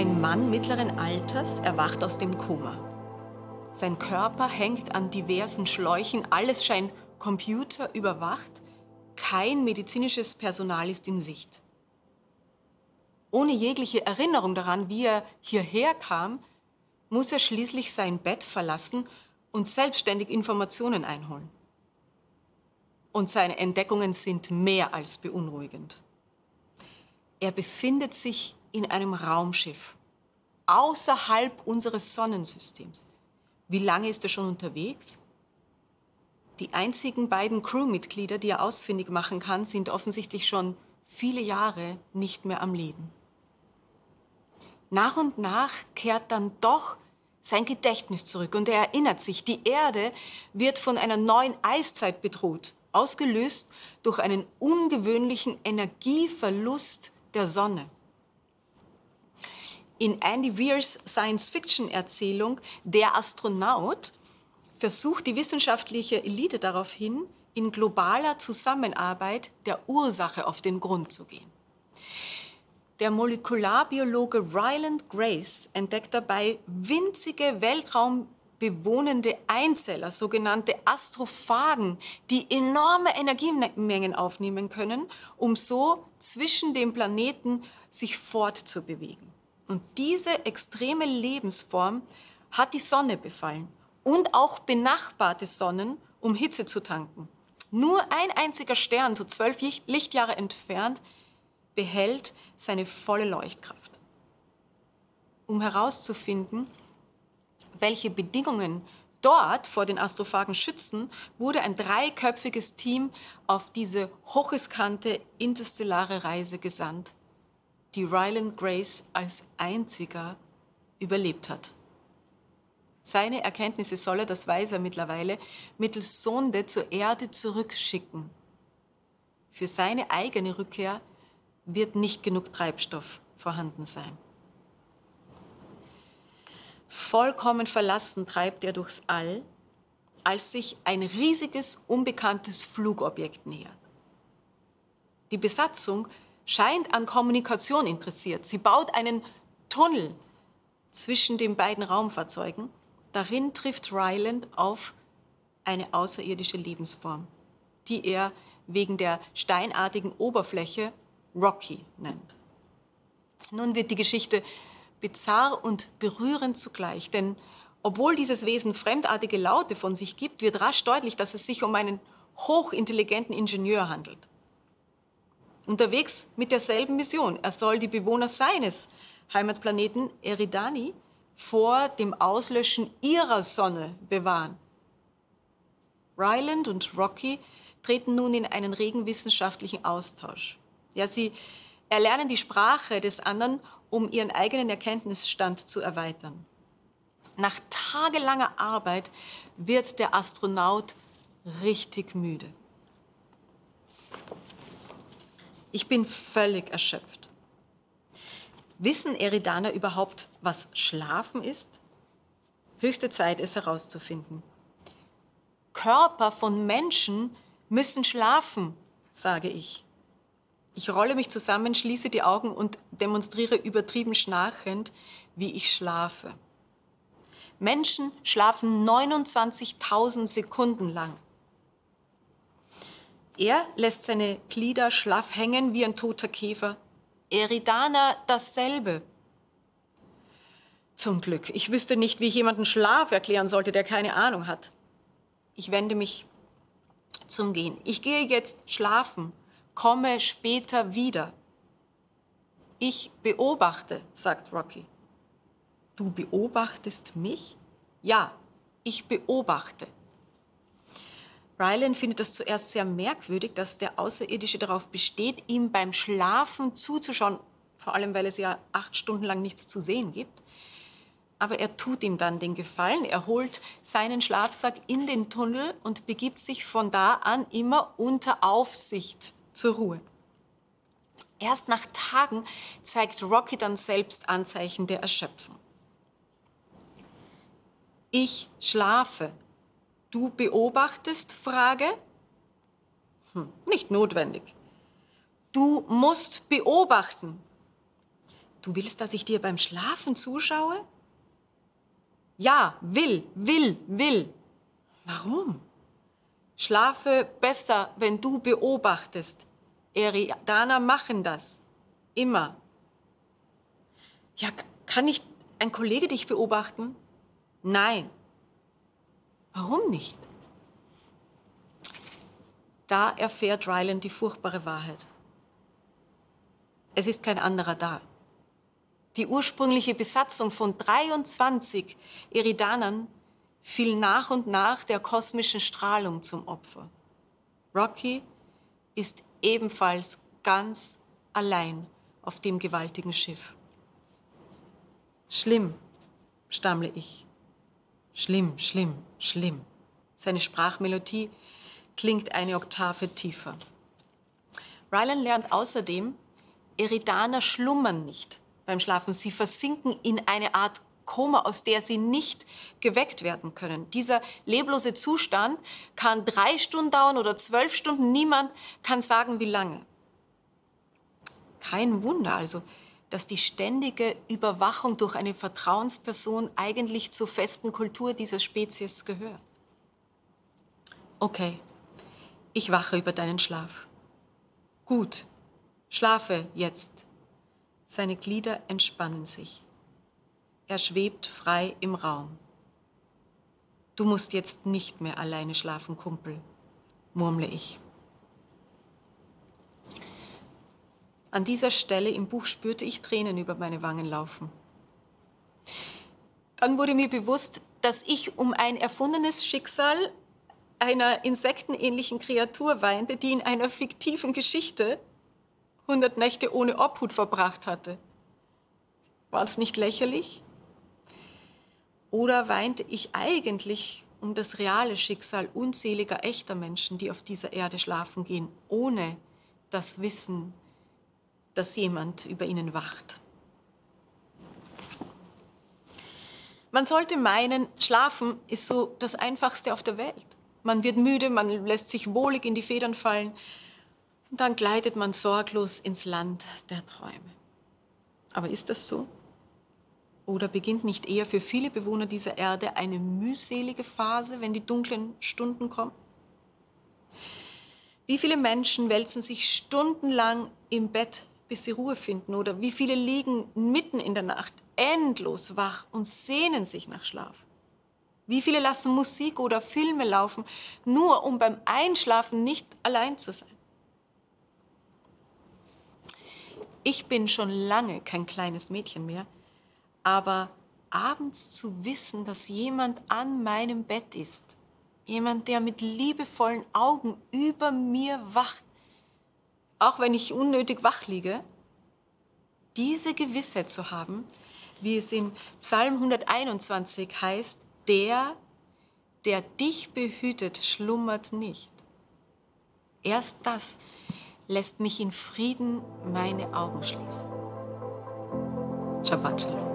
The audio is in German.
Ein Mann mittleren Alters erwacht aus dem Koma. Sein Körper hängt an diversen Schläuchen, alles scheint computerüberwacht, kein medizinisches Personal ist in Sicht. Ohne jegliche Erinnerung daran, wie er hierher kam, muss er schließlich sein Bett verlassen und selbstständig Informationen einholen. Und seine Entdeckungen sind mehr als beunruhigend. Er befindet sich in einem Raumschiff außerhalb unseres Sonnensystems. Wie lange ist er schon unterwegs? Die einzigen beiden Crewmitglieder, die er ausfindig machen kann, sind offensichtlich schon viele Jahre nicht mehr am Leben. Nach und nach kehrt dann doch sein Gedächtnis zurück und er erinnert sich, die Erde wird von einer neuen Eiszeit bedroht, ausgelöst durch einen ungewöhnlichen Energieverlust der Sonne. In Andy Weirs Science-Fiction-Erzählung Der Astronaut versucht die wissenschaftliche Elite darauf hin, in globaler Zusammenarbeit der Ursache auf den Grund zu gehen. Der Molekularbiologe Ryland Grace entdeckt dabei winzige weltraumbewohnende Einzeller, sogenannte Astrophagen, die enorme Energiemengen aufnehmen können, um so zwischen den Planeten sich fortzubewegen. Und diese extreme Lebensform hat die Sonne befallen und auch benachbarte Sonnen, um Hitze zu tanken. Nur ein einziger Stern, so zwölf Lichtjahre entfernt, behält seine volle Leuchtkraft. Um herauszufinden, welche Bedingungen dort vor den Astrophagen schützen, wurde ein dreiköpfiges Team auf diese hochriskante interstellare Reise gesandt die Ryland Grace als einziger überlebt hat. Seine Erkenntnisse soll er, das weiß er mittlerweile, mittels Sonde zur Erde zurückschicken. Für seine eigene Rückkehr wird nicht genug Treibstoff vorhanden sein. Vollkommen verlassen treibt er durchs All, als sich ein riesiges, unbekanntes Flugobjekt nähert. Die Besatzung scheint an Kommunikation interessiert. Sie baut einen Tunnel zwischen den beiden Raumfahrzeugen. Darin trifft Ryland auf eine außerirdische Lebensform, die er wegen der steinartigen Oberfläche Rocky nennt. Nun wird die Geschichte bizarr und berührend zugleich, denn obwohl dieses Wesen fremdartige Laute von sich gibt, wird rasch deutlich, dass es sich um einen hochintelligenten Ingenieur handelt unterwegs mit derselben Mission. Er soll die Bewohner seines Heimatplaneten Eridani vor dem Auslöschen ihrer Sonne bewahren. Ryland und Rocky treten nun in einen regen wissenschaftlichen Austausch. Ja, sie erlernen die Sprache des anderen, um ihren eigenen Erkenntnisstand zu erweitern. Nach tagelanger Arbeit wird der Astronaut richtig müde. Ich bin völlig erschöpft. Wissen Eridaner überhaupt, was Schlafen ist? Höchste Zeit, es herauszufinden. Körper von Menschen müssen schlafen, sage ich. Ich rolle mich zusammen, schließe die Augen und demonstriere übertrieben schnarchend, wie ich schlafe. Menschen schlafen 29.000 Sekunden lang. Er lässt seine Glieder schlaff hängen wie ein toter Käfer. Eridana dasselbe. Zum Glück. Ich wüsste nicht, wie ich jemanden Schlaf erklären sollte, der keine Ahnung hat. Ich wende mich zum Gehen. Ich gehe jetzt schlafen, komme später wieder. Ich beobachte, sagt Rocky. Du beobachtest mich? Ja, ich beobachte. Rylan findet das zuerst sehr merkwürdig, dass der Außerirdische darauf besteht, ihm beim Schlafen zuzuschauen, vor allem weil es ja acht Stunden lang nichts zu sehen gibt. Aber er tut ihm dann den Gefallen, er holt seinen Schlafsack in den Tunnel und begibt sich von da an immer unter Aufsicht zur Ruhe. Erst nach Tagen zeigt Rocky dann selbst Anzeichen der Erschöpfung. Ich schlafe, Du beobachtest? Frage? Hm, nicht notwendig. Du musst beobachten. Du willst, dass ich dir beim Schlafen zuschaue? Ja, will, will, will. Warum? Schlafe besser, wenn du beobachtest. Eridaner machen das. Immer. Ja, kann nicht ein Kollege dich beobachten? Nein. Warum nicht? Da erfährt Ryland die furchtbare Wahrheit. Es ist kein anderer da. Die ursprüngliche Besatzung von 23 Eridanern fiel nach und nach der kosmischen Strahlung zum Opfer. Rocky ist ebenfalls ganz allein auf dem gewaltigen Schiff. Schlimm, stammle ich. Schlimm, schlimm, schlimm. Seine Sprachmelodie klingt eine Oktave tiefer. Rylan lernt außerdem, Eridaner schlummern nicht beim Schlafen. Sie versinken in eine Art Koma, aus der sie nicht geweckt werden können. Dieser leblose Zustand kann drei Stunden dauern oder zwölf Stunden. Niemand kann sagen, wie lange. Kein Wunder also, dass die ständige Überwachung durch eine Vertrauensperson eigentlich zur festen Kultur dieser Spezies gehört. Okay, ich wache über deinen Schlaf. Gut, schlafe jetzt. Seine Glieder entspannen sich. Er schwebt frei im Raum. Du musst jetzt nicht mehr alleine schlafen, Kumpel, murmle ich. An dieser Stelle im Buch spürte ich Tränen über meine Wangen laufen. Dann wurde mir bewusst, dass ich um ein erfundenes Schicksal einer insektenähnlichen Kreatur weinte, die in einer fiktiven Geschichte 100 Nächte ohne Obhut verbracht hatte. War das nicht lächerlich? Oder weinte ich eigentlich um das reale Schicksal unzähliger echter Menschen, die auf dieser Erde schlafen gehen, ohne das Wissen, dass jemand über ihnen wacht? Man sollte meinen, Schlafen ist so das Einfachste auf der Welt. Man wird müde, man lässt sich wohlig in die Federn fallen und dann gleitet man sorglos ins Land der Träume. Aber ist das so? Oder beginnt nicht eher für viele Bewohner dieser Erde eine mühselige Phase, wenn die dunklen Stunden kommen? Wie viele Menschen wälzen sich stundenlang im Bett, bis sie Ruhe finden? Oder wie viele liegen mitten in der Nacht endlos wach und sehnen sich nach Schlaf? Wie viele lassen Musik oder Filme laufen, nur um beim Einschlafen nicht allein zu sein? Ich bin schon lange kein kleines Mädchen mehr aber abends zu wissen, dass jemand an meinem Bett ist, jemand, der mit liebevollen Augen über mir wacht, auch wenn ich unnötig wach liege, diese Gewissheit zu haben, wie es in Psalm 121 heißt, der, der dich behütet, schlummert nicht. Erst das lässt mich in Frieden meine Augen schließen. Shabbat Shalom.